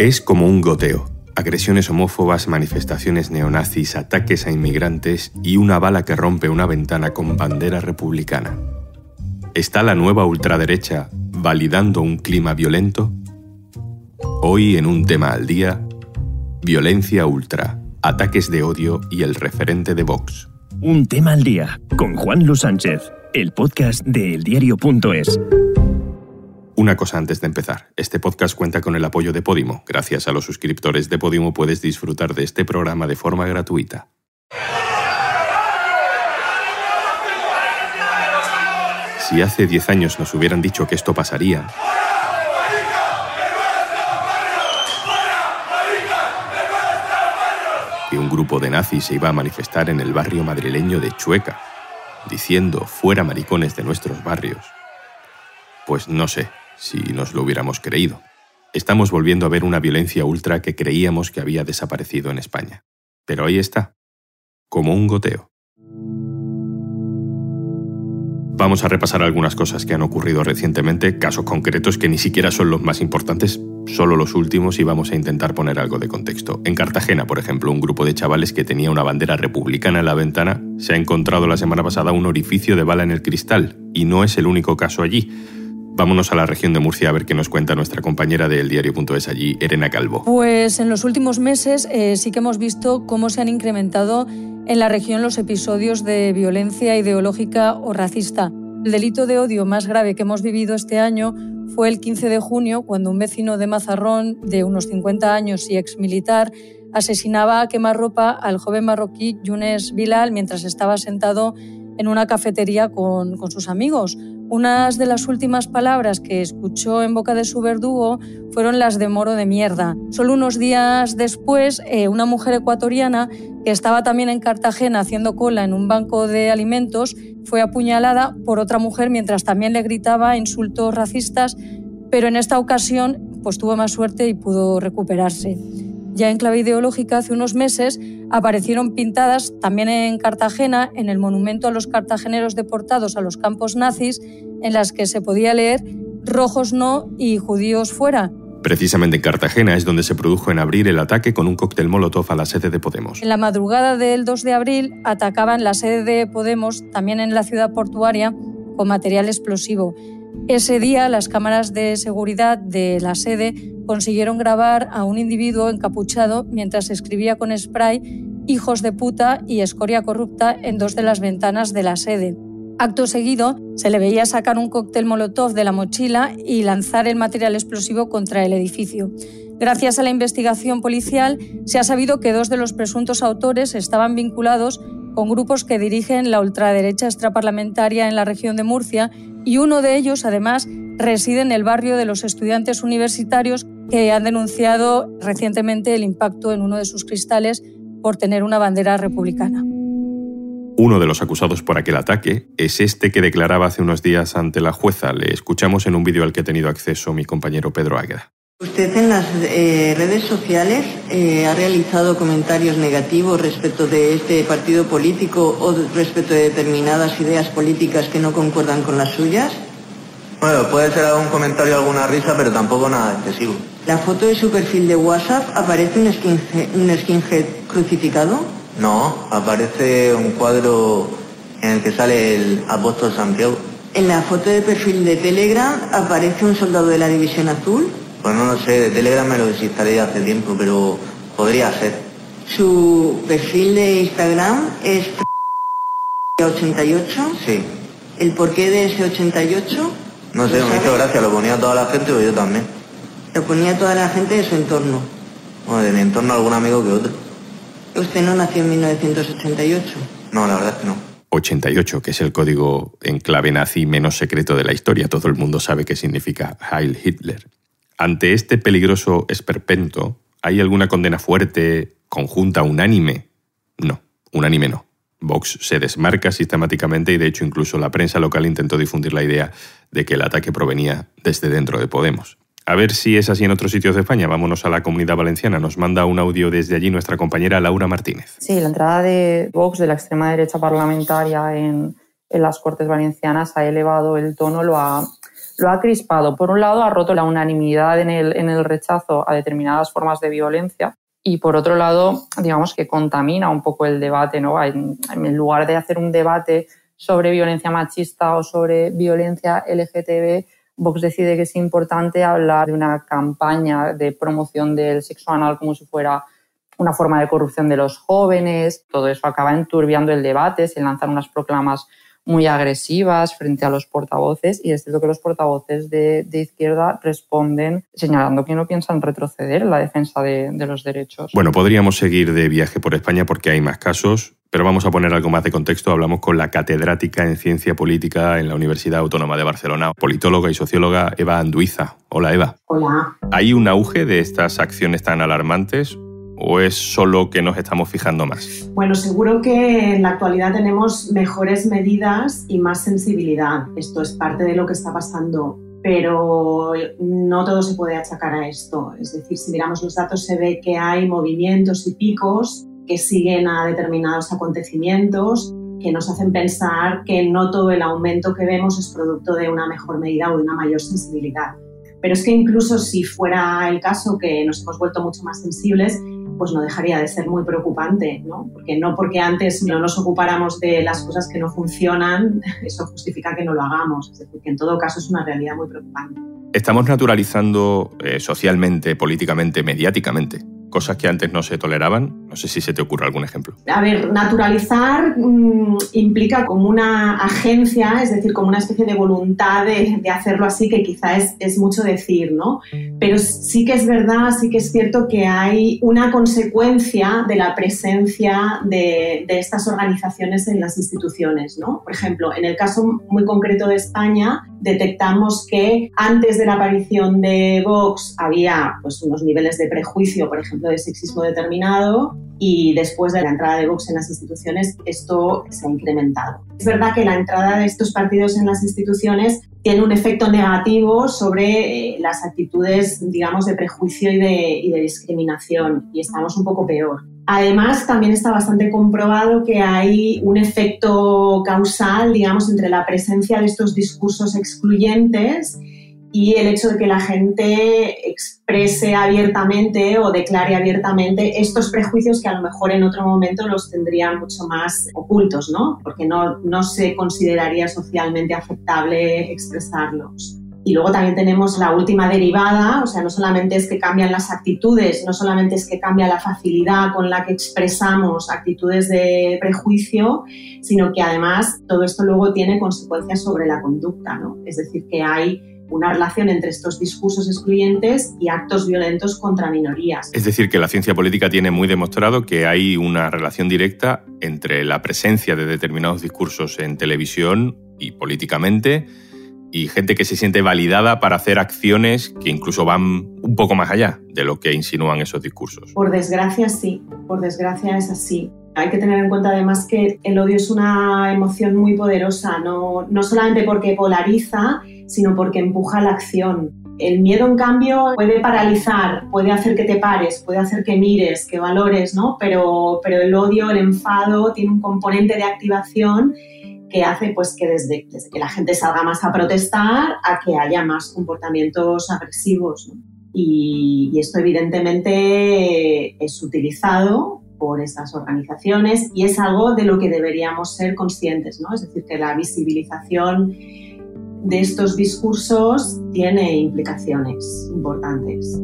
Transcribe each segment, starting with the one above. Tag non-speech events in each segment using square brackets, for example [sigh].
Es como un goteo. Agresiones homófobas, manifestaciones neonazis, ataques a inmigrantes y una bala que rompe una ventana con bandera republicana. ¿Está la nueva ultraderecha validando un clima violento? Hoy en un tema al día, violencia ultra, ataques de odio y el referente de Vox. Un tema al día con Juan Luis Sánchez, el podcast de eldiario.es. Una cosa antes de empezar, este podcast cuenta con el apoyo de Podimo. Gracias a los suscriptores de Podimo puedes disfrutar de este programa de forma gratuita. Si hace 10 años nos hubieran dicho que esto pasaría, que un grupo de nazis se iba a manifestar en el barrio madrileño de Chueca, diciendo fuera maricones de nuestros barrios, pues no sé si nos lo hubiéramos creído. Estamos volviendo a ver una violencia ultra que creíamos que había desaparecido en España. Pero ahí está, como un goteo. Vamos a repasar algunas cosas que han ocurrido recientemente, casos concretos que ni siquiera son los más importantes, solo los últimos y vamos a intentar poner algo de contexto. En Cartagena, por ejemplo, un grupo de chavales que tenía una bandera republicana en la ventana se ha encontrado la semana pasada un orificio de bala en el cristal y no es el único caso allí. Vámonos a la región de Murcia a ver qué nos cuenta nuestra compañera del diario.es allí, Elena Calvo. Pues en los últimos meses eh, sí que hemos visto cómo se han incrementado en la región los episodios de violencia ideológica o racista. El delito de odio más grave que hemos vivido este año fue el 15 de junio, cuando un vecino de Mazarrón, de unos 50 años y exmilitar, asesinaba a quemarropa al joven marroquí Younes Bilal mientras estaba sentado en una cafetería con, con sus amigos. Unas de las últimas palabras que escuchó en boca de su verdugo fueron las de moro de mierda. Solo unos días después, eh, una mujer ecuatoriana que estaba también en Cartagena haciendo cola en un banco de alimentos fue apuñalada por otra mujer mientras también le gritaba insultos racistas, pero en esta ocasión pues tuvo más suerte y pudo recuperarse. Ya en clave ideológica, hace unos meses aparecieron pintadas también en Cartagena, en el monumento a los cartageneros deportados a los campos nazis, en las que se podía leer rojos no y judíos fuera. Precisamente en Cartagena es donde se produjo en abril el ataque con un cóctel molotov a la sede de Podemos. En la madrugada del 2 de abril atacaban la sede de Podemos, también en la ciudad portuaria, con material explosivo. Ese día las cámaras de seguridad de la sede consiguieron grabar a un individuo encapuchado mientras escribía con spray hijos de puta y escoria corrupta en dos de las ventanas de la sede. Acto seguido, se le veía sacar un cóctel molotov de la mochila y lanzar el material explosivo contra el edificio. Gracias a la investigación policial, se ha sabido que dos de los presuntos autores estaban vinculados con grupos que dirigen la ultraderecha extraparlamentaria en la región de Murcia y uno de ellos, además, reside en el barrio de los estudiantes universitarios que han denunciado recientemente el impacto en uno de sus cristales por tener una bandera republicana. Uno de los acusados por aquel ataque es este que declaraba hace unos días ante la jueza. Le escuchamos en un vídeo al que ha tenido acceso mi compañero Pedro Águeda. Usted en las eh, redes sociales eh, ha realizado comentarios negativos respecto de este partido político o respecto de determinadas ideas políticas que no concuerdan con las suyas. Bueno, puede ser algún comentario, alguna risa, pero tampoco nada excesivo. ¿La foto de su perfil de WhatsApp aparece un skinhead, un skinhead crucificado? No, aparece un cuadro en el que sale el apóstol Santiago. ¿En la foto de perfil de Telegram aparece un soldado de la División Azul? Pues no lo sé, de Telegram me lo desinstalaré hace tiempo, pero podría ser. ¿Su perfil de Instagram es 88? Sí. ¿El porqué de ese 88? No sé, me hizo gracia, lo ponía toda la gente o yo también. Lo ponía toda la gente de su entorno. Bueno, de mi entorno algún amigo que otro. ¿Usted no nació en 1988? No, la verdad es que no. 88, que es el código en clave nazi menos secreto de la historia. Todo el mundo sabe qué significa Heil Hitler. Ante este peligroso esperpento, ¿hay alguna condena fuerte, conjunta, unánime? No, unánime no. Vox se desmarca sistemáticamente y de hecho incluso la prensa local intentó difundir la idea de que el ataque provenía desde dentro de Podemos. A ver si es así en otros sitios de España. Vámonos a la comunidad valenciana. Nos manda un audio desde allí nuestra compañera Laura Martínez. Sí, la entrada de Vox, de la extrema derecha parlamentaria en, las Cortes Valencianas, ha elevado el tono, lo ha, lo ha crispado. Por un lado, ha roto la unanimidad en el, en el rechazo a determinadas formas de violencia y por otro lado, digamos que contamina un poco el debate, ¿no? En, lugar de hacer un debate sobre violencia machista o sobre violencia LGTB, Vox decide que es importante hablar de una campaña de promoción del sexo anal como si fuera una forma de corrupción de los jóvenes. Todo eso acaba enturbiando el debate, se lanzan unas proclamas muy agresivas frente a los portavoces y es cierto que los portavoces de, izquierda responden señalando que no piensan retroceder en la defensa de, de los derechos. Bueno, podríamos seguir de viaje por España porque hay más casos, pero vamos a poner algo más de contexto. Hablamos con la catedrática en ciencia política en la Universidad Autónoma de Barcelona, politóloga y socióloga Eva Anduiza. Hola Eva. Hola. ¿Hay un auge de estas acciones tan alarmantes o es solo que nos estamos fijando más? Bueno, seguro que en la actualidad tenemos mejores medidas y más sensibilidad. Esto es parte de lo que está pasando, pero no todo se puede achacar a esto. Es decir, si miramos los datos se ve que hay movimientos y picos que siguen a determinados acontecimientos que nos hacen pensar que no todo el aumento que vemos es producto de una mejor medida o de una mayor sensibilidad. Pero es que incluso si fuera el caso que nos hemos vuelto mucho más sensibles, pues no dejaría de ser muy preocupante, ¿no? Porque no porque antes no nos ocupáramos de las cosas que no funcionan, [laughs] eso justifica que no lo hagamos. Es decir, que en todo caso es una realidad muy preocupante. Estamos naturalizando eh, socialmente, políticamente, mediáticamente cosas que antes no se toleraban. No sé si se te ocurre algún ejemplo. A ver, naturalizar mm, implica como una agencia, es decir, como una especie de voluntad de, hacerlo así, que quizá es, mucho decir, ¿no? Pero sí que es verdad, sí que es cierto que hay una consecuencia de la presencia de, de estas organizaciones en las instituciones, ¿no? Por ejemplo, en el caso muy concreto de España, detectamos que antes de la aparición de Vox había pues, unos niveles de prejuicio, por ejemplo, de sexismo determinado, y después de la entrada de Vox en las instituciones esto se ha incrementado. Es verdad que la entrada de estos partidos en las instituciones tiene un efecto negativo sobre eh, las actitudes, digamos, de prejuicio y de, y de discriminación, y estamos un poco peor. Además, también está bastante comprobado que hay un efecto causal, digamos, entre la presencia de estos discursos excluyentes y el hecho de que la gente exprese abiertamente o declare abiertamente estos prejuicios que a lo mejor en otro momento los tendrían mucho más ocultos, ¿no? Porque no, no se consideraría socialmente aceptable expresarlos. Y luego también tenemos la última derivada, o sea, no solamente es que cambian las actitudes, no solamente es que cambia la facilidad con la que expresamos actitudes de prejuicio, sino que además todo esto luego tiene consecuencias sobre la conducta, ¿no? Es decir, que hay una relación entre estos discursos excluyentes y actos violentos contra minorías. Es decir, que la ciencia política tiene muy demostrado que hay una relación directa entre la presencia de determinados discursos en televisión y políticamente y gente que se siente validada para hacer acciones que incluso van un poco más allá de lo que insinúan esos discursos. Por desgracia sí, por desgracia es así. Hay que tener en cuenta además que el odio es una emoción muy poderosa, no, no solamente porque polariza, sino porque empuja la acción. El miedo, en cambio, puede paralizar, puede hacer que te pares, puede hacer que mires, que valores, ¿no? Pero, pero el odio, el enfado, tiene un componente de activación que hace pues, que desde, que la gente salga más a protestar a que haya más comportamientos agresivos. Y, esto evidentemente es utilizado por estas organizaciones y es algo de lo que deberíamos ser conscientes, ¿no? Es decir, que la visibilización de estos discursos tiene implicaciones importantes.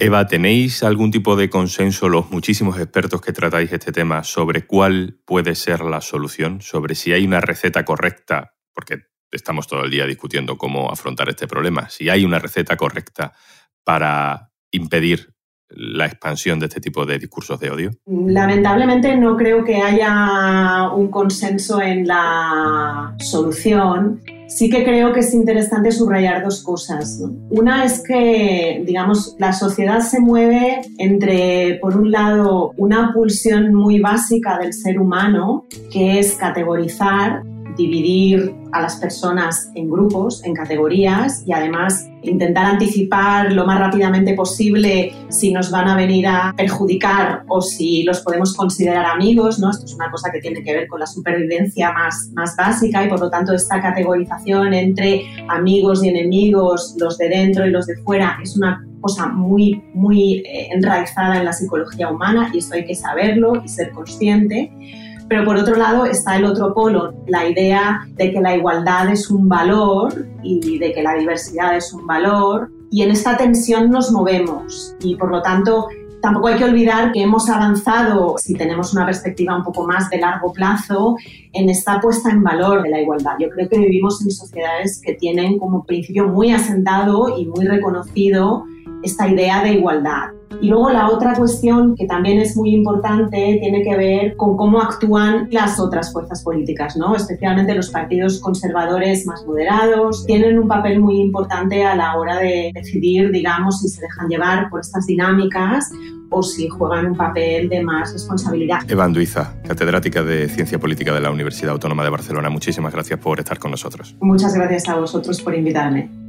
Eva, ¿tenéis algún tipo de consenso los muchísimos expertos que tratáis este tema sobre cuál puede ser la solución, sobre si hay una receta correcta, porque estamos todo el día discutiendo cómo afrontar este problema, si hay una receta correcta para impedir la expansión de este tipo de discursos de odio? Lamentablemente no creo que haya un consenso en la solución. Sí que creo que es interesante subrayar dos cosas. Una es que, digamos, la sociedad se mueve entre, por un lado, una pulsión muy básica del ser humano, que es categorizar dividir a las personas en grupos, en categorías y además intentar anticipar lo más rápidamente posible si nos van a venir a perjudicar o si los podemos considerar amigos, ¿no? Esto es una cosa que tiene que ver con la supervivencia más, más básica y por lo tanto esta categorización entre amigos y enemigos, los de dentro y los de fuera, es una cosa muy, muy eh, enraizada en la psicología humana y esto hay que saberlo y ser consciente. Pero por otro lado está el otro polo, la idea de que la igualdad es un valor y de que la diversidad es un valor. Y en esta tensión nos movemos y por lo tanto tampoco hay que olvidar que hemos avanzado, si tenemos una perspectiva un poco más de largo plazo, en esta puesta en valor de la igualdad. Yo creo que vivimos en sociedades que tienen como principio muy asentado y muy reconocido esta idea de igualdad. Y luego la otra cuestión que también es muy importante tiene que ver con cómo actúan las otras fuerzas políticas, ¿no? especialmente los partidos conservadores más moderados. Tienen un papel muy importante a la hora de decidir, digamos, si se dejan llevar por estas dinámicas o si juegan un papel de más responsabilidad. Eva Anduiza, catedrática de Ciencia Política de la Universidad Autónoma de Barcelona, muchísimas gracias por estar con nosotros. Muchas gracias a vosotros por invitarme.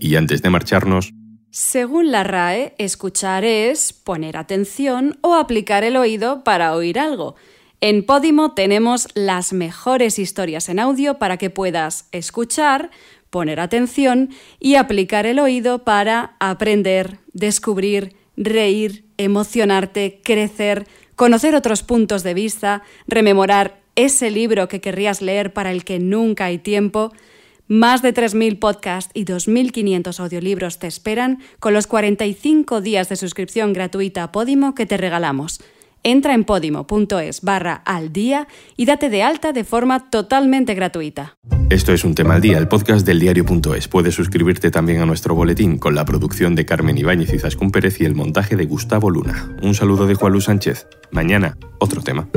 Y antes de marcharnos, según la RAE, escuchar es poner atención o aplicar el oído para oír algo. En Podimo tenemos las mejores historias en audio para que puedas escuchar, poner atención y aplicar el oído para aprender, descubrir, reír, emocionarte, crecer, conocer otros puntos de vista, rememorar ese libro que querrías leer para el que nunca hay tiempo, más de 3.000 podcasts y 2.500 audiolibros te esperan con los 45 días de suscripción gratuita a Podimo que te regalamos. Entra en podimo.es barra al día y date de alta de forma totalmente gratuita. Esto es un tema al día, el podcast del diario.es. Puedes suscribirte también a nuestro boletín con la producción de Carmen Ibáñez y Zascún Pérez y el montaje de Gustavo Luna. Un saludo de Juan Luis Sánchez. Mañana, otro tema.